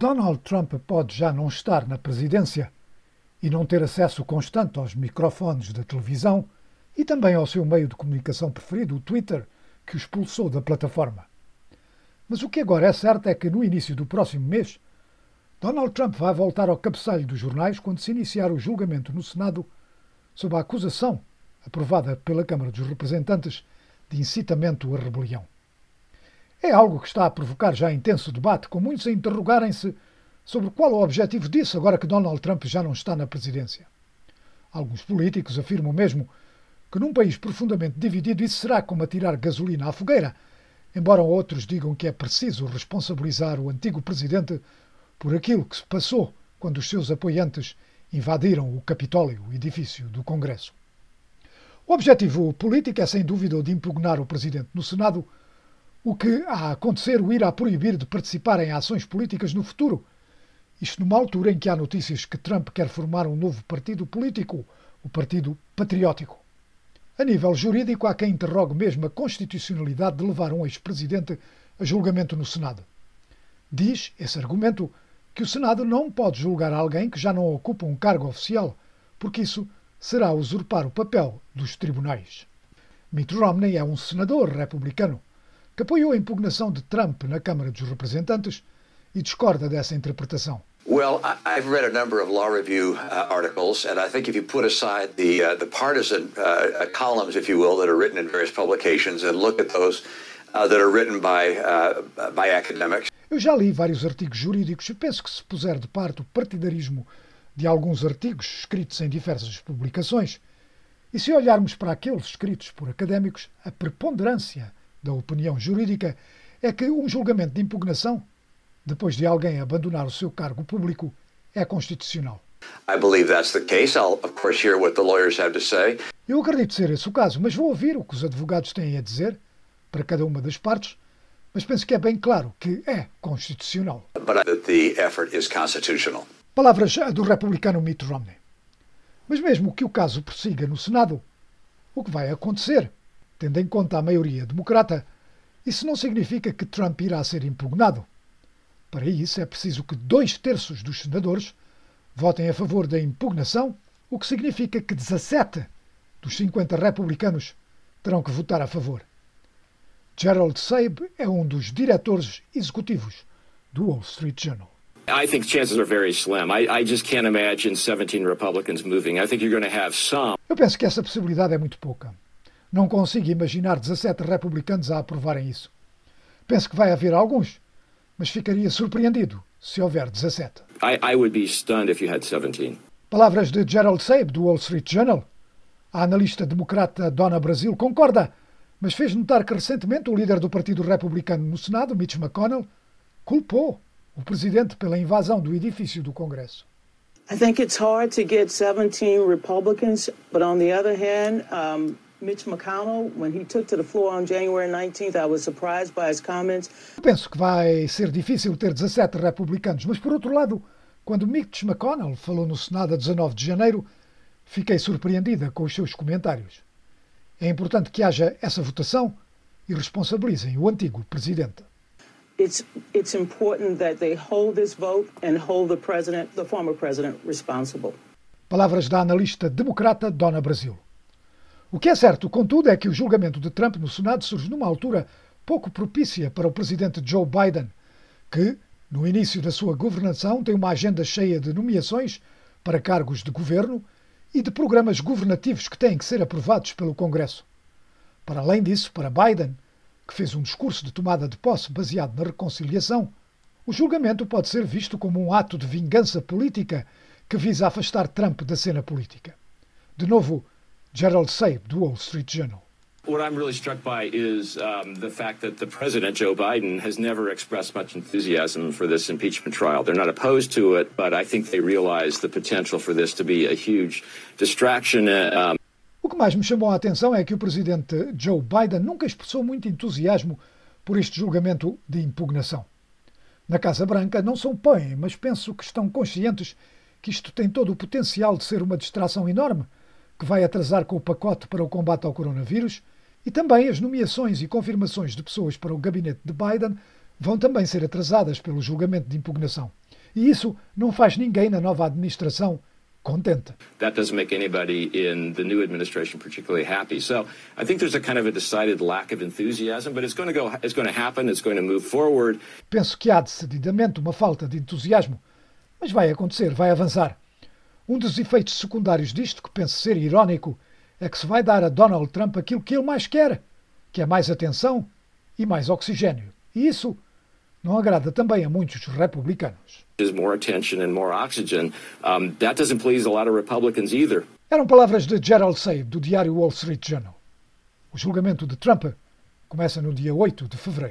Donald Trump pode já não estar na presidência e não ter acesso constante aos microfones da televisão e também ao seu meio de comunicação preferido, o Twitter, que o expulsou da plataforma. Mas o que agora é certo é que no início do próximo mês, Donald Trump vai voltar ao cabeçalho dos jornais quando se iniciar o julgamento no Senado sob a acusação, aprovada pela Câmara dos Representantes, de incitamento à rebelião. É algo que está a provocar já intenso debate, com muitos a interrogarem-se sobre qual o objetivo disso agora que Donald Trump já não está na presidência. Alguns políticos afirmam mesmo que num país profundamente dividido isso será como atirar gasolina à fogueira, embora outros digam que é preciso responsabilizar o antigo presidente por aquilo que se passou quando os seus apoiantes invadiram o Capitólio, o edifício do Congresso. O objetivo político é, sem dúvida, o de impugnar o presidente no Senado o que a acontecer o irá proibir de participar em ações políticas no futuro. Isto numa altura em que há notícias que Trump quer formar um novo partido político, o Partido Patriótico. A nível jurídico, há quem interrogue mesmo a constitucionalidade de levar um ex-presidente a julgamento no Senado. Diz esse argumento que o Senado não pode julgar alguém que já não ocupa um cargo oficial, porque isso será usurpar o papel dos tribunais. Mitt Romney é um senador republicano que apoiou a impugnação de Trump na Câmara dos Representantes e discorda dessa interpretação. Well, I've read a number of law review uh, articles, and I think if you put aside the uh, the partisan uh, columns, if you will, that are written in various publications, and look at those uh, that are written by uh, by academics. Eu já li vários artigos jurídicos e penso que se puser de parte o partidarismo de alguns artigos escritos em diversas publicações, e se olharmos para aqueles escritos por académicos, a preponderância da opinião jurídica é que um julgamento de impugnação, depois de alguém abandonar o seu cargo público, é constitucional. Eu acredito ser esse o caso, mas vou ouvir o que os advogados têm a dizer para cada uma das partes, mas penso que é bem claro que é constitucional. Palavras do republicano Mitt Romney. Mas mesmo que o caso prossiga no Senado, o que vai acontecer tendo em conta a maioria democrata, isso não significa que Trump irá ser impugnado. Para isso é preciso que dois terços dos senadores votem a favor da impugnação, o que significa que 17 dos 50 republicanos terão que votar a favor. Gerald Sabe é um dos diretores executivos do Wall Street Journal. I think chances are very slim. I, I just can't imagine 17 Republicans moving. I think you're going to have some. Eu penso que essa possibilidade é muito pouca. Não consigo imaginar 17 republicanos a aprovarem isso. Penso que vai haver alguns, mas ficaria surpreendido se houver 17. I, I would be stunned if you had 17. Palavras de Gerald Sabe, do Wall Street Journal. A analista democrata Donna Brasil concorda, mas fez notar que recentemente o líder do Partido Republicano no Senado, Mitch McConnell, culpou o presidente pela invasão do edifício do Congresso. I think it's hard to get 17 Republicans, but on the other hand, um, Mitch McConnell, when he took to the floor on January 19th, I was surprised by his comments. Penso que vai ser difícil ter 17 republicanos, mas por outro lado, quando Mitch McConnell falou no Senado a 19 de janeiro, fiquei surpreendida com os seus comentários. É importante que haja essa votação e responsabilizem o antigo presidente. It's, it's important that they hold this vote and hold the president, the former president, responsible. Palavras da analista democrata Dona Brasil. O que é certo, contudo, é que o julgamento de Trump no Senado surge numa altura pouco propícia para o presidente Joe Biden, que, no início da sua governação, tem uma agenda cheia de nomeações para cargos de governo e de programas governativos que têm que ser aprovados pelo Congresso. Para além disso, para Biden, que fez um discurso de tomada de posse baseado na reconciliação, o julgamento pode ser visto como um ato de vingança política que visa afastar Trump da cena política. De novo, Gerald Sabe, do Wall Street Journal. What I'm really struck by is um, the fact that the president, Joe Biden, has never expressed much enthusiasm for this impeachment trial. They're not opposed to it, but I think they realize the potential for this to be a huge distraction. Uh, um... O que mais me chamou a atenção é que o presidente Joe Biden nunca expressou muito entusiasmo por este julgamento de impugnação. Na Casa Branca não são põem, mas penso que estão conscientes que isto tem todo o potencial de ser uma distração enorme que vai atrasar com o pacote para o combate ao coronavírus, e também as nomeações e confirmações de pessoas para o gabinete de Biden vão também ser atrasadas pelo julgamento de impugnação. E isso não faz ninguém na nova administração contente. That doesn't make anybody in the new administration particularly happy. So I think there's a kind of a decided lack of enthusiasm, but it's going to go it's going to happen, it's going to move forward. Penso que há decididamente uma falta de entusiasmo, mas vai acontecer, vai avançar. Um dos efeitos secundários disto, que penso ser irónico, é que se vai dar a Donald Trump aquilo que ele mais quer, que é mais atenção e mais oxigênio. E isso não agrada também a muitos republicanos. Eram palavras de Gerald Saib, do diário Wall Street Journal. O julgamento de Trump começa no dia 8 de fevereiro.